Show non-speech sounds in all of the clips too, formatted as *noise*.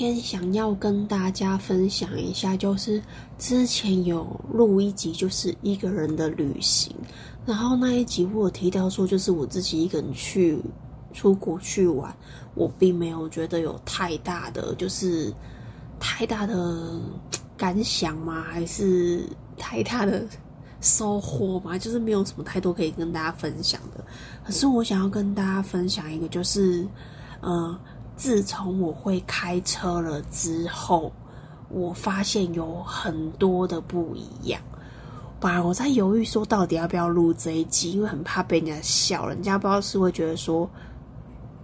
今天想要跟大家分享一下，就是之前有录一集，就是一个人的旅行。然后那一集我有提到说，就是我自己一个人去出国去玩，我并没有觉得有太大的，就是太大的感想吗？还是太大的收获吗？就是没有什么太多可以跟大家分享的。可是我想要跟大家分享一个，就是呃。自从我会开车了之后，我发现有很多的不一样。本来我在犹豫说到底要不要录这一集，因为很怕被人家笑，人家不知道是会觉得说，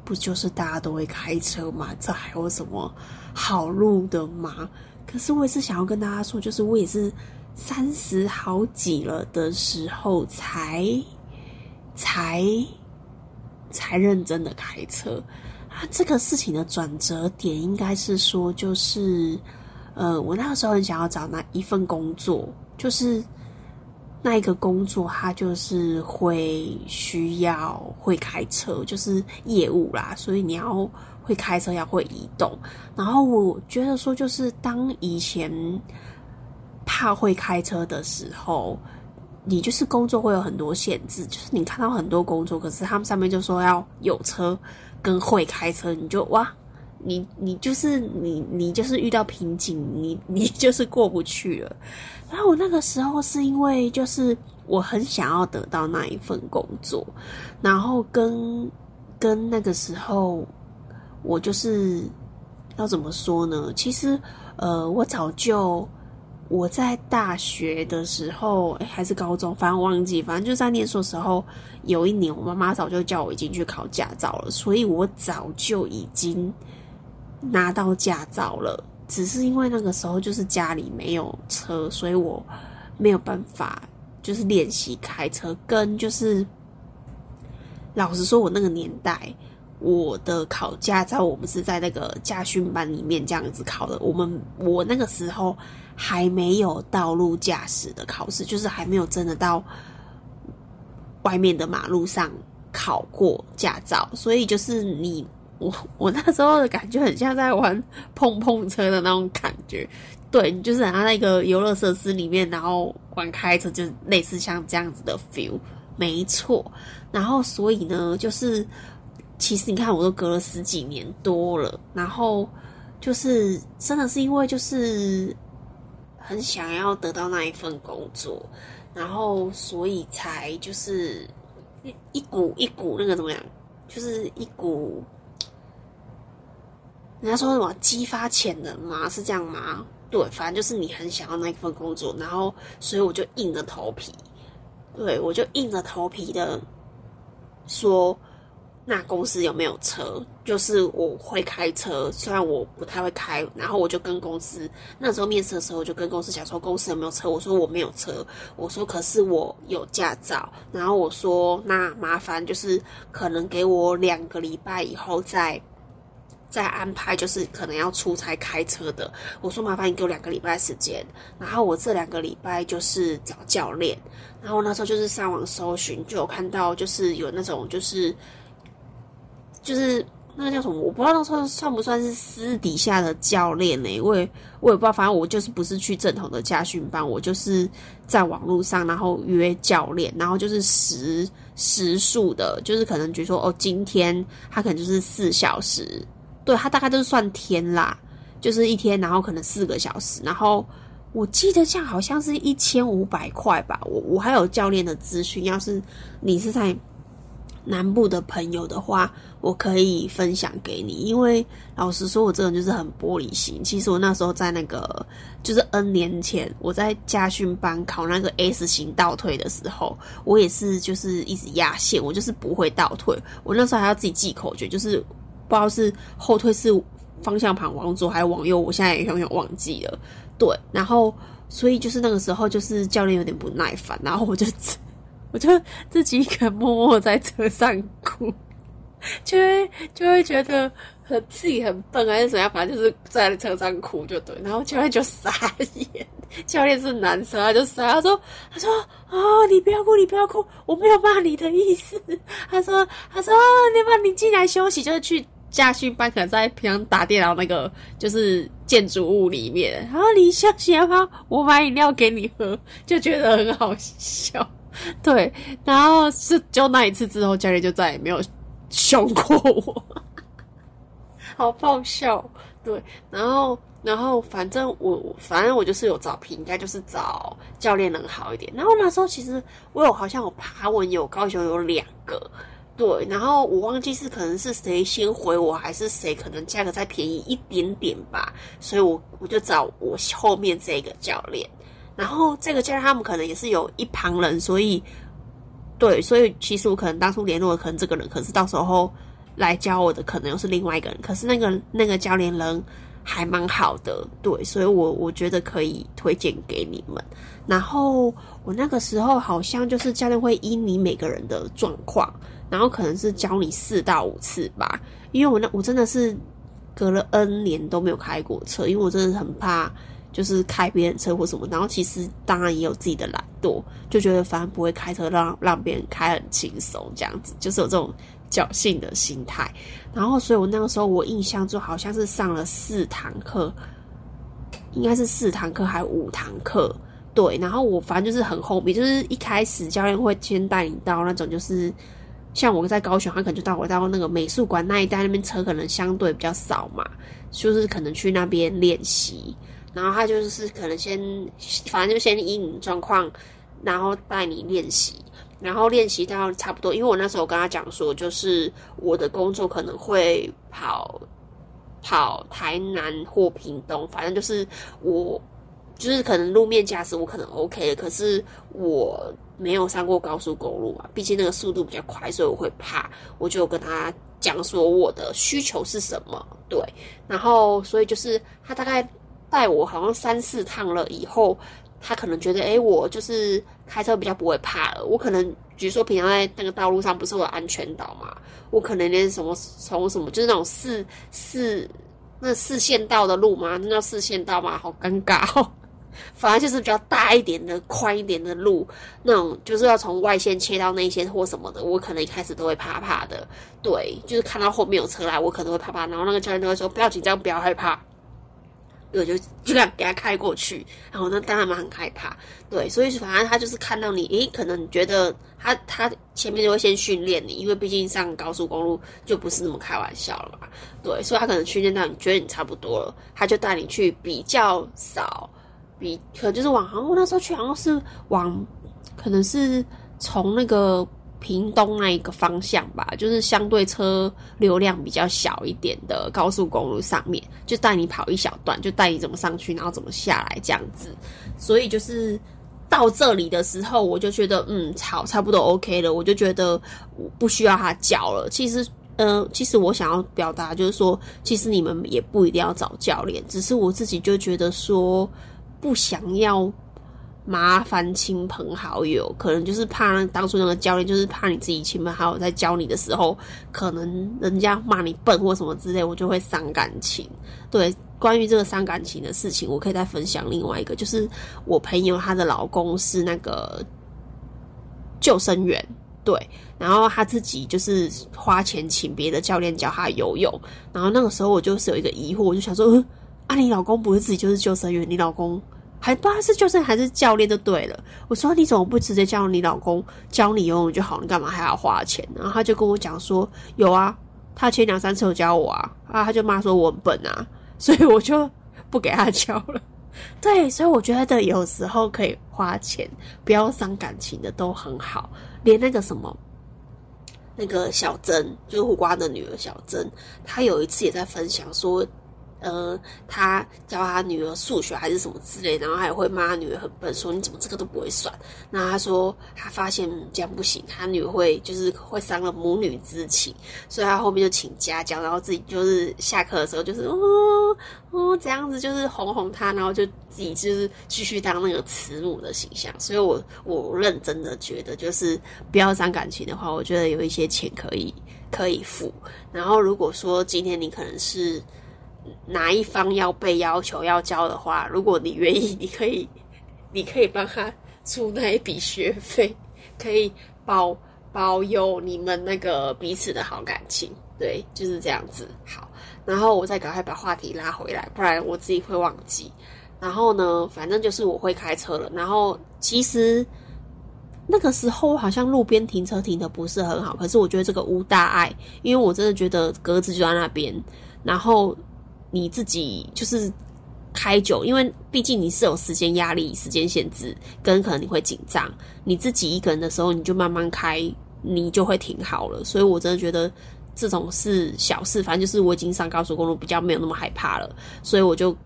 不就是大家都会开车嘛，这还有什么好录的吗？可是我也是想要跟大家说，就是我也是三十好几了的时候才才才认真的开车。这个事情的转折点应该是说，就是，呃，我那个时候很想要找那一份工作，就是那一个工作，它就是会需要会开车，就是业务啦，所以你要会开车，要会移动。然后我觉得说，就是当以前怕会开车的时候，你就是工作会有很多限制，就是你看到很多工作，可是他们上面就说要有车。跟会开车，你就哇，你你就是你你就是遇到瓶颈，你你 *laughs* 就是过不去了。然后我那个时候是因为就是我很想要得到那一份工作，然后跟跟那个时候我就是要怎么说呢？其实呃，我早就。我在大学的时候，还是高中，反正忘记，反正就在念书时候，有一年我妈妈早就叫我已经去考驾照了，所以我早就已经拿到驾照了。只是因为那个时候就是家里没有车，所以我没有办法就是练习开车。跟就是老实说，我那个年代，我的考驾照我们是在那个驾训班里面这样子考的。我们我那个时候。还没有道路驾驶的考试，就是还没有真的到外面的马路上考过驾照，所以就是你我我那时候的感觉很像在玩碰碰车的那种感觉，对你就是像那个游乐设施里面，然后玩开车，就类似像这样子的 feel，没错。然后所以呢，就是其实你看，我都隔了十几年多了，然后就是真的是因为就是。很想要得到那一份工作，然后所以才就是一股一股那个怎么样，就是一股人家说什么激发潜能吗？是这样吗？对，反正就是你很想要那一份工作，然后所以我就硬着头皮，对我就硬着头皮的说。那公司有没有车？就是我会开车，虽然我不太会开。然后我就跟公司那时候面试的时候，我就跟公司讲说公司有没有车。我说我没有车，我说可是我有驾照。然后我说那麻烦就是可能给我两个礼拜以后再再安排，就是可能要出差开车的。我说麻烦你给我两个礼拜时间。然后我这两个礼拜就是找教练。然后那时候就是上网搜寻，就有看到就是有那种就是。就是那个叫什么，我不知道那算算不算是私底下的教练呢？我也我也不知道，反正我就是不是去正统的家训班，我就是在网络上，然后约教练，然后就是时时数的，就是可能比如说哦，今天他可能就是四小时，对他大概都是算天啦，就是一天，然后可能四个小时，然后我记得这样好像是一千五百块吧。我我还有教练的资讯，要是你是在。南部的朋友的话，我可以分享给你。因为老实说，我这个人就是很玻璃心。其实我那时候在那个，就是 N 年前，我在家训班考那个 S 型倒退的时候，我也是就是一直压线，我就是不会倒退。我那时候还要自己记口诀，就是不知道是后退是方向盘往左还是往右，我现在也永远忘记了。对，然后所以就是那个时候，就是教练有点不耐烦，然后我就。我就自己一个人默默在车上哭，就会就会觉得很自己很笨还是怎样，反正就是在车上哭就对。然后教练就傻眼，*laughs* 教练是男生，他就傻，他说他说哦，你不要哭，你不要哭，我没有骂你的意思。*laughs* 他说他说你把你进来休息，就是去驾训班可能在平常打电脑那个就是建筑物里面，然后你休息的话？我买饮料给你喝，就觉得很好笑。*laughs* 对，然后是就那一次之后，教练就再也没有凶过我，*laughs* 好爆笑。对，然后然后反正我反正我就是有找评价，就是找教练能好一点。然后那时候其实我有好像有爬文，有高雄有两个，对，然后我忘记是可能是谁先回我，还是谁可能价格再便宜一点点吧，所以我我就找我后面这个教练。然后这个教练他们可能也是有一旁人，所以对，所以其实我可能当初联络的可能这个人，可是到时候来教我的可能又是另外一个人。可是那个那个教练人还蛮好的，对，所以我我觉得可以推荐给你们。然后我那个时候好像就是教练会依你每个人的状况，然后可能是教你四到五次吧。因为我那我真的是隔了 N 年都没有开过车，因为我真的很怕。就是开别人车或什么，然后其实当然也有自己的懒惰，就觉得反正不会开车，让让别人开很轻松这样子，就是有这种侥幸的心态。然后，所以我那个时候我印象中好像是上了四堂课，应该是四堂课还五堂课，对。然后我反正就是很后面，就是一开始教练会先带你到那种，就是像我在高雄，他可能就带我到那个美术馆那一带，那边车可能相对比较少嘛，就是可能去那边练习。然后他就是可能先，反正就先依你状况，然后带你练习，然后练习到差不多。因为我那时候跟他讲说，就是我的工作可能会跑跑台南或屏东，反正就是我就是可能路面驾驶我可能 OK，可是我没有上过高速公路啊，毕竟那个速度比较快，所以我会怕。我就跟他讲说我的需求是什么，对，然后所以就是他大概。带我好像三四趟了以后，他可能觉得，哎，我就是开车比较不会怕了。我可能，比如说平常在那个道路上不是有安全岛嘛，我可能连什么从什么就是那种四四那四线道的路嘛，那叫四线道嘛，好尴尬哦。*laughs* 反而就是比较大一点的、宽一点的路，那种就是要从外线切到内线或什么的，我可能一开始都会怕怕的。对，就是看到后面有车来，我可能会怕怕。然后那个教练都会说：不要紧张，不要害怕。我，就就敢给他开过去，然后那，当然嘛很害怕，对，所以反正他就是看到你，诶，可能觉得他他前面就会先训练你，因为毕竟上高速公路就不是那么开玩笑了嘛，对，所以他可能训练到你觉得你差不多了，他就带你去比较少，比可就是往，我那时候去好像是往，可能是从那个。屏东那一个方向吧，就是相对车流量比较小一点的高速公路上面，就带你跑一小段，就带你怎么上去，然后怎么下来这样子。所以就是到这里的时候，我就觉得嗯，好，差不多 OK 了。我就觉得我不需要他教了。其实，嗯，其实我想要表达就是说，其实你们也不一定要找教练，只是我自己就觉得说不想要。麻烦亲朋好友，可能就是怕当初那个教练，就是怕你自己亲朋好友在教你的时候，可能人家骂你笨或什么之类，我就会伤感情。对，关于这个伤感情的事情，我可以再分享另外一个，就是我朋友她的老公是那个救生员，对，然后他自己就是花钱请别的教练教他游泳，然后那个时候我就是有一个疑惑，我就想说，嗯，啊，你老公不是自己就是救生员，你老公？还不知道是救生还是教练就对了。我说你怎么不直接叫你老公教你游泳就好？你干嘛还要花钱？然后他就跟我讲说有啊，他前两三次有教我啊，啊他就骂说我很笨啊，所以我就不给他教了。对，所以我觉得有时候可以花钱，不要伤感情的都很好。连那个什么那个小珍，就是胡瓜的女儿小珍，她有一次也在分享说。呃，他教他女儿数学还是什么之类，然后还会骂他女儿很笨，说你怎么这个都不会算。那他说他发现这样不行，他女儿会就是会伤了母女之情，所以他后面就请家教，然后自己就是下课的时候就是哦哦这样子就是哄哄他，然后就自己就是继续当那个慈母的形象。所以我我认真的觉得，就是不要伤感情的话，我觉得有一些钱可以可以付。然后如果说今天你可能是。哪一方要被要求要交的话，如果你愿意，你可以，*laughs* 你可以帮他出那一笔学费，可以保保有你们那个彼此的好感情，对，就是这样子。好，然后我再赶快把话题拉回来，不然我自己会忘记。然后呢，反正就是我会开车了。然后其实那个时候好像路边停车停的不是很好，可是我觉得这个无大碍，因为我真的觉得格子就在那边。然后你自己就是开久，因为毕竟你是有时间压力、时间限制，跟可能你会紧张。你自己一个人的时候，你就慢慢开，你就会停好了。所以我真的觉得这种是小事，反正就是我已经上高速公路，比较没有那么害怕了，所以我就。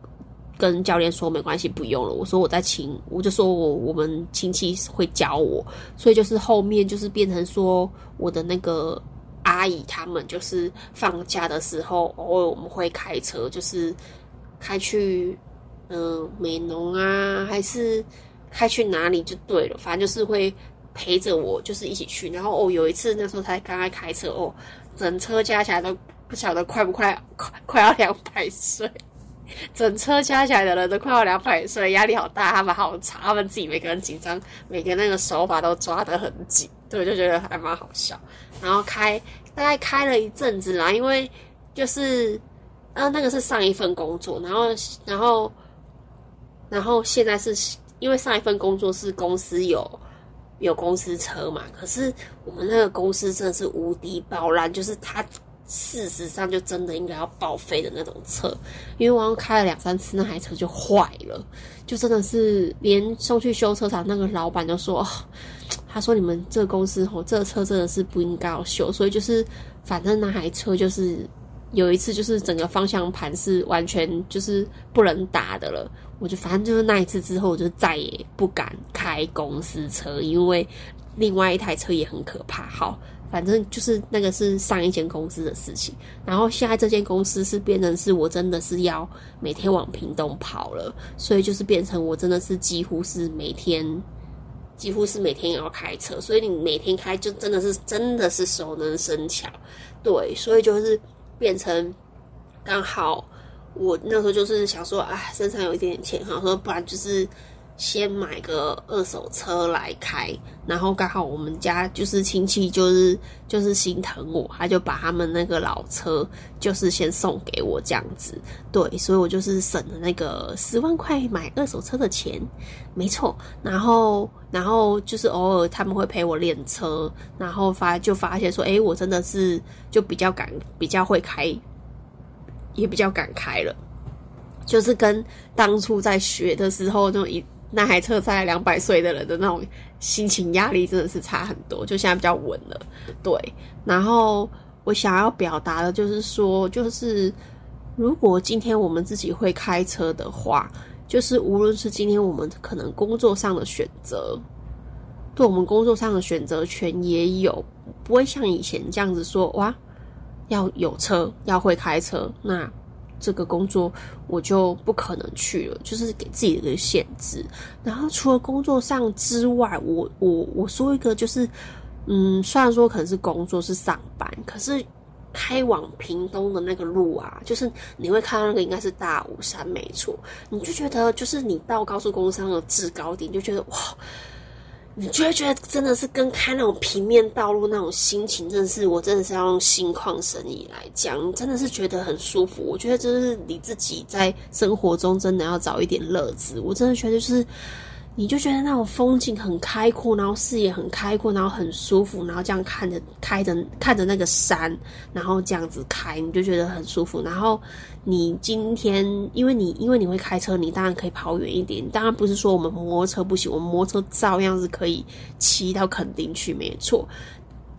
跟教练说没关系，不用了。我说我在亲，我就说我我们亲戚会教我，所以就是后面就是变成说我的那个阿姨他们就是放假的时候，偶尔我们会开车，就是开去嗯美农啊，还是开去哪里就对了，反正就是会陪着我，就是一起去。然后哦有一次那时候才刚刚开车哦，整车加起来都不晓得快不快，快 *laughs* 快要两百岁。*laughs* 整车加起来的人都快要两百岁，压力好大，他们好差，他们自己每个人紧张，每个那个手把都抓得很紧，对，我就觉得还蛮好笑。然后开大概开了一阵子啦，因为就是呃那个是上一份工作，然后然后然后现在是因为上一份工作是公司有有公司车嘛，可是我们那个公司真的是无敌爆烂，就是他。事实上，就真的应该要报废的那种车，因为我开了两三次，那台车就坏了，就真的是连送去修车厂那个老板都说，*tsk* 他说你们这个公司吼，这个车真的是不应该要修，所以就是反正那台车就是有一次就是整个方向盘是完全就是不能打的了，我就反正就是那一次之后，我就再也不敢开公司车，因为另外一台车也很可怕，好。反正就是那个是上一间公司的事情，然后现在这间公司是变成是我真的是要每天往屏东跑了，所以就是变成我真的是几乎是每天，几乎是每天要开车，所以你每天开就真的是真的是熟能生巧，对，所以就是变成刚好我那时候就是想说，啊，身上有一点点钱，哈，说不然就是。先买个二手车来开，然后刚好我们家就是亲戚，就是就是心疼我，他就把他们那个老车就是先送给我这样子，对，所以我就是省了那个十万块买二手车的钱，没错。然后然后就是偶尔他们会陪我练车，然后发就发现说，哎，我真的是就比较敢，比较会开，也比较敢开了，就是跟当初在学的时候就一。那台车在两百岁的人的那种心情压力真的是差很多，就现在比较稳了。对，然后我想要表达的就是说，就是如果今天我们自己会开车的话，就是无论是今天我们可能工作上的选择，对我们工作上的选择权也有，不会像以前这样子说哇，要有车，要会开车，那。这个工作我就不可能去了，就是给自己一个限制。然后除了工作上之外，我我我说一个，就是嗯，虽然说可能是工作是上班，可是开往屏东的那个路啊，就是你会看到那个应该是大武山，没错，你就觉得就是你到高速公路上的制高点，就觉得哇。你就会觉得真的是跟开那种平面道路那种心情，真的是我真的是要用心旷神怡来讲，真的是觉得很舒服。我觉得就是你自己在生活中真的要找一点乐子。我真的觉得就是。你就觉得那种风景很开阔，然后视野很开阔，然后很舒服，然后这样看着开着看着那个山，然后这样子开，你就觉得很舒服。然后你今天因为你因为你会开车，你当然可以跑远一点。当然不是说我们摩托车不行，我们摩托车照样是可以骑到垦丁去，没错。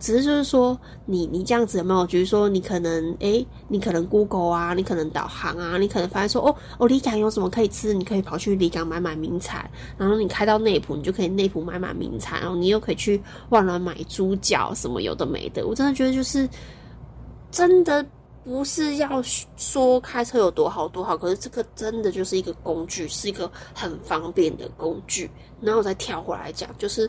只是就是说，你你这样子有没有？觉得说，你可能诶，你可能 Google 啊，你可能导航啊，你可能发现说，哦哦，离港有什么可以吃？你可以跑去离港买买名产，然后你开到内埔，你就可以内埔买买名产，然后你又可以去万峦买猪脚什么有的没的。我真的觉得就是真的。不是要说开车有多好多好，可是这个真的就是一个工具，是一个很方便的工具。然后再跳回来讲，就是，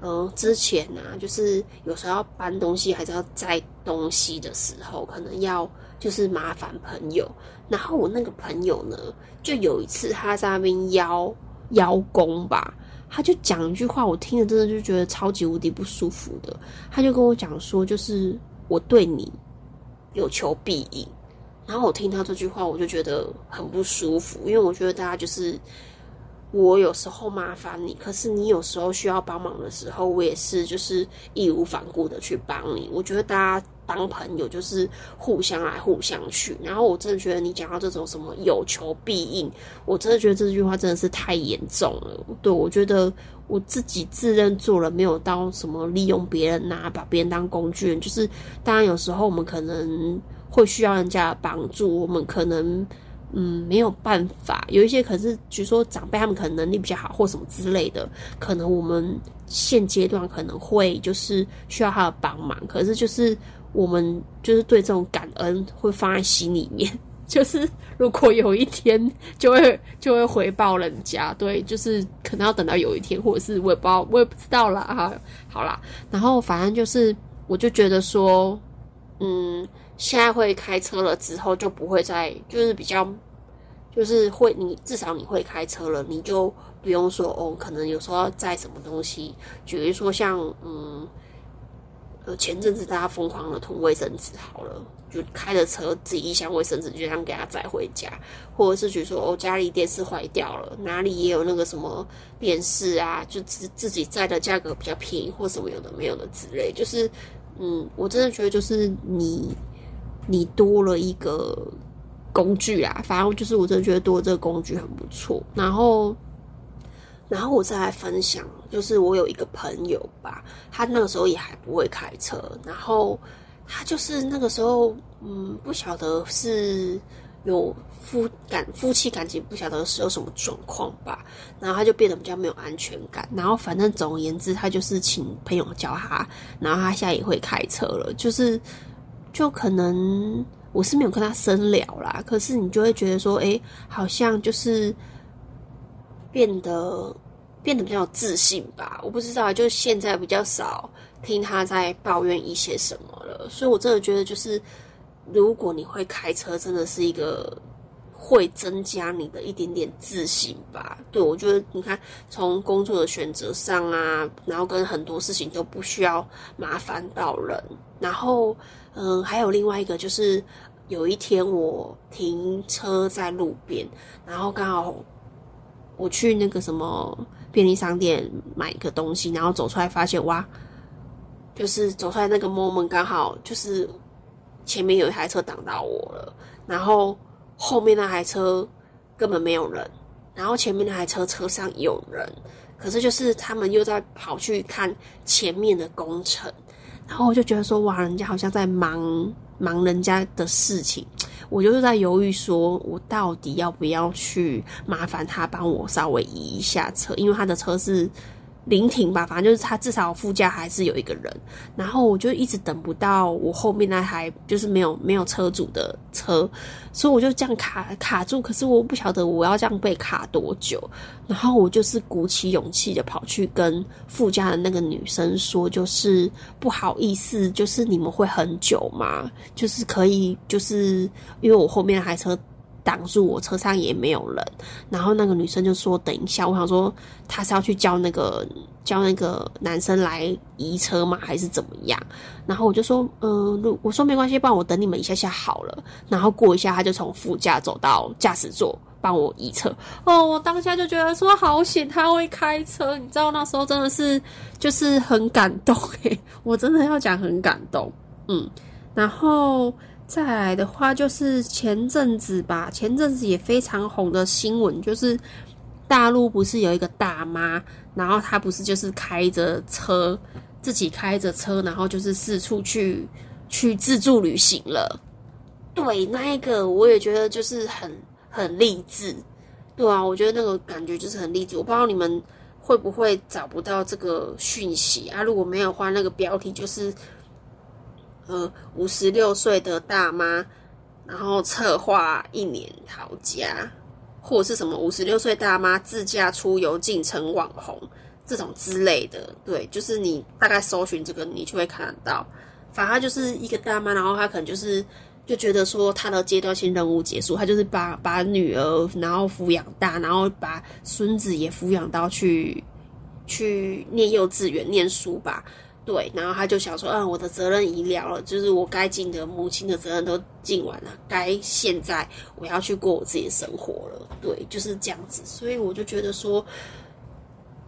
呃，之前啊，就是有时候要搬东西，还是要载东西的时候，可能要就是麻烦朋友。然后我那个朋友呢，就有一次他在那边邀邀功吧。他就讲一句话，我听了真的就觉得超级无敌不舒服的。他就跟我讲说，就是我对你有求必应。然后我听到这句话，我就觉得很不舒服，因为我觉得大家就是我有时候麻烦你，可是你有时候需要帮忙的时候，我也是就是义无反顾的去帮你。我觉得大家当朋友就是互相来互相去。然后我真的觉得你讲到这种什么有求必应，我真的觉得这句话真的是太严重了。对我觉得我自己自认做了没有到什么利用别人呐，把别人当工具人，就是当然有时候我们可能。会需要人家的帮助，我们可能嗯没有办法。有一些可是，比如说长辈他们可能能力比较好，或什么之类的，可能我们现阶段可能会就是需要他的帮忙。可是就是我们就是对这种感恩会放在心里面，*laughs* 就是如果有一天就会就会回报人家，对，就是可能要等到有一天，或者是我也不知道，我也不知道啦。哈。好啦，然后反正就是我就觉得说，嗯。现在会开车了之后，就不会再就是比较，就是会你至少你会开车了，你就不用说哦，可能有时候要载什么东西，比如说像嗯，呃前阵子大家疯狂的囤卫生纸，好了，就开着车自己一箱卫生纸就这样给他载回家，或者是比如说哦家里电视坏掉了，哪里也有那个什么电视啊，就自自己载的价格比较便宜或什么有的没有的之类，就是嗯，我真的觉得就是你。你多了一个工具啊，反正就是我真的觉得多这个工具很不错。然后，然后我再来分享，就是我有一个朋友吧，他那个时候也还不会开车，然后他就是那个时候，嗯，不晓得是有夫感夫妻感情不晓得是有什么状况吧，然后他就变得比较没有安全感。然后反正总而言之，他就是请朋友教他，然后他现在也会开车了，就是。就可能我是没有跟他深聊啦，可是你就会觉得说，哎，好像就是变得变得比较自信吧。我不知道，就现在比较少听他在抱怨一些什么了。所以我真的觉得，就是如果你会开车，真的是一个。会增加你的一点点自信吧。对我觉得，你看从工作的选择上啊，然后跟很多事情都不需要麻烦到人。然后，嗯，还有另外一个就是，有一天我停车在路边，然后刚好我去那个什么便利商店买一个东西，然后走出来发现哇，就是走出来那个 moment 刚好就是前面有一台车挡到我了，然后。后面那台车根本没有人，然后前面那台车车上有人，可是就是他们又在跑去看前面的工程，然后我就觉得说哇，人家好像在忙忙人家的事情，我就是在犹豫，说我到底要不要去麻烦他帮我稍微移一下车，因为他的车是。临停吧，反正就是他至少副驾还是有一个人，然后我就一直等不到我后面那台就是没有没有车主的车，所以我就这样卡卡住。可是我不晓得我要这样被卡多久，然后我就是鼓起勇气的跑去跟副驾的那个女生说，就是不好意思，就是你们会很久吗？就是可以，就是因为我后面那台车。挡住我车上也没有人，然后那个女生就说：“等一下，我想说她是要去叫那个叫那个男生来移车吗，还是怎么样？”然后我就说：“嗯，我说没关系，不然我等你们一下下好了。”然后过一下，他就从副驾走到驾驶座帮我移车。哦，我当下就觉得说好险他会开车，你知道那时候真的是就是很感动诶，我真的要讲很感动，嗯，然后。再来的话，就是前阵子吧，前阵子也非常红的新闻，就是大陆不是有一个大妈，然后她不是就是开着车，自己开着车，然后就是四处去去自助旅行了。对，那一个我也觉得就是很很励志。对啊，我觉得那个感觉就是很励志。我不知道你们会不会找不到这个讯息啊？如果没有话，那个标题就是。呃，五十六岁的大妈，然后策划一年逃家，或者是什么五十六岁大妈自驾出游进城网红这种之类的，对，就是你大概搜寻这个，你就会看得到。反正就是一个大妈，然后她可能就是就觉得说她的阶段性任务结束，她就是把把女儿然后抚养大，然后把孙子也抚养到去去念幼稚园念书吧。对，然后他就想说，嗯，我的责任已了了，就是我该尽的母亲的责任都尽完了，该现在我要去过我自己的生活了。对，就是这样子。所以我就觉得说，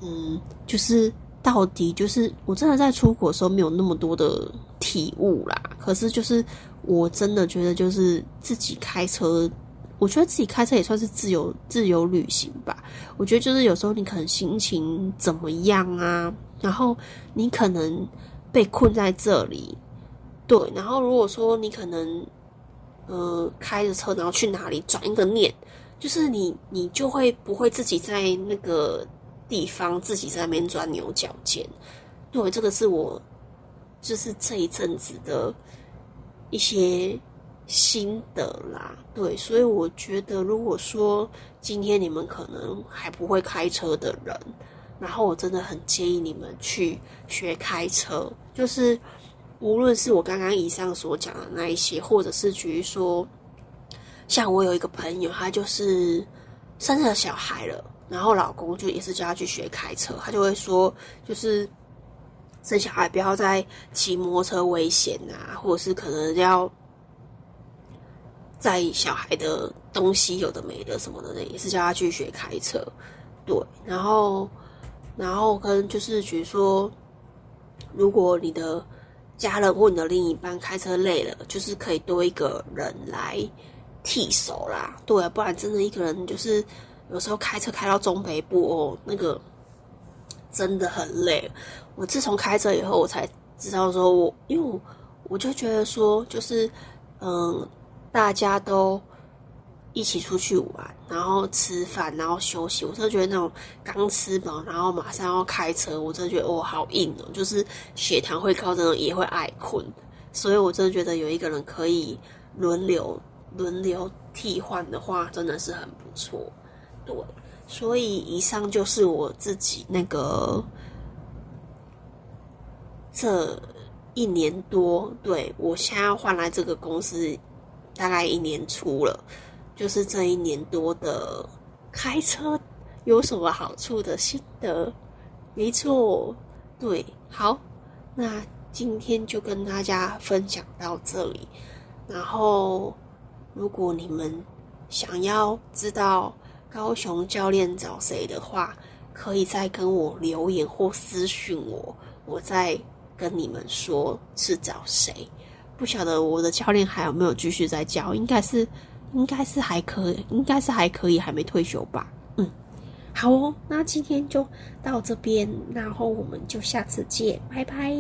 嗯，就是到底就是我真的在出国的时候没有那么多的体悟啦。可是就是我真的觉得就是自己开车，我觉得自己开车也算是自由自由旅行吧。我觉得就是有时候你可能心情怎么样啊？然后你可能被困在这里，对。然后如果说你可能，呃，开着车然后去哪里转一个念，就是你你就会不会自己在那个地方自己在那边钻牛角尖。对，这个是我就是这一阵子的一些心得啦。对，所以我觉得如果说今天你们可能还不会开车的人。然后我真的很建议你们去学开车，就是无论是我刚刚以上所讲的那一些，或者是比如说，像我有一个朋友，他就是生了小孩了，然后老公就也是叫他去学开车，他就会说，就是生小孩不要再骑摩托车危险啊，或者是可能要在小孩的东西有的没的什么的，也是叫他去学开车，对，然后。然后跟就是，比如说，如果你的家人或你的另一半开车累了，就是可以多一个人来替手啦。对，不然真的一个人就是有时候开车开到中北部哦，那个真的很累。我自从开车以后，我才知道说，我因为我就觉得说，就是嗯，大家都。一起出去玩，然后吃饭，然后休息。我真的觉得那种刚吃饱，然后马上要开车，我真的觉得哦，好硬哦，就是血糖会高，这种也会爱困。所以我真的觉得有一个人可以轮流轮流替换的话，真的是很不错。对，所以以上就是我自己那个这一年多，对我现在换来这个公司，大概一年初了。就是这一年多的开车有什么好处的心得？没错，对，好，那今天就跟大家分享到这里。然后，如果你们想要知道高雄教练找谁的话，可以再跟我留言或私讯我，我再跟你们说是找谁。不晓得我的教练还有没有继续在教？应该是。应该是还可以，应该是还可以，还没退休吧？嗯，好哦，那今天就到这边，然后我们就下次见，拜拜。